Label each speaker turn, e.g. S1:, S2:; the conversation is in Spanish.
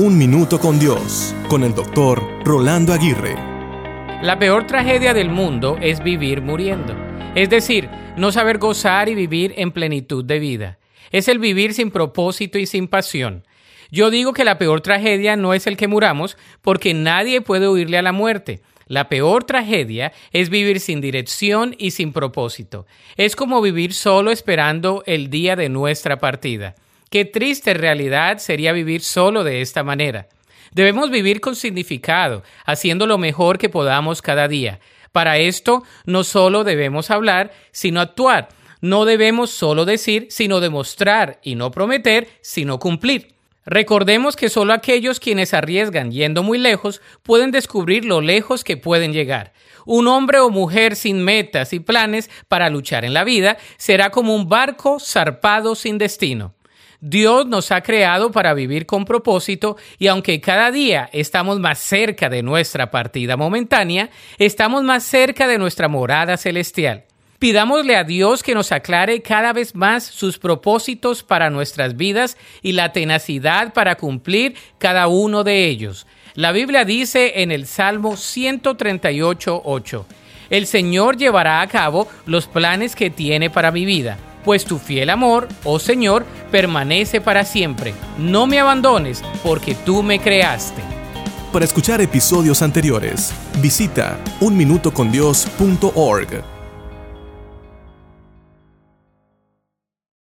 S1: Un Minuto con Dios, con el doctor Rolando Aguirre.
S2: La peor tragedia del mundo es vivir muriendo. Es decir, no saber gozar y vivir en plenitud de vida. Es el vivir sin propósito y sin pasión. Yo digo que la peor tragedia no es el que muramos, porque nadie puede huirle a la muerte. La peor tragedia es vivir sin dirección y sin propósito. Es como vivir solo esperando el día de nuestra partida. Qué triste realidad sería vivir solo de esta manera. Debemos vivir con significado, haciendo lo mejor que podamos cada día. Para esto no solo debemos hablar, sino actuar. No debemos solo decir, sino demostrar, y no prometer, sino cumplir. Recordemos que solo aquellos quienes arriesgan yendo muy lejos pueden descubrir lo lejos que pueden llegar. Un hombre o mujer sin metas y planes para luchar en la vida será como un barco zarpado sin destino. Dios nos ha creado para vivir con propósito y aunque cada día estamos más cerca de nuestra partida momentánea, estamos más cerca de nuestra morada celestial. Pidámosle a Dios que nos aclare cada vez más sus propósitos para nuestras vidas y la tenacidad para cumplir cada uno de ellos. La Biblia dice en el Salmo 138.8, El Señor llevará a cabo los planes que tiene para mi vida pues tu fiel amor, oh Señor, permanece para siempre. No me abandones, porque tú me creaste.
S1: Para escuchar episodios anteriores, visita unminutocondios.org.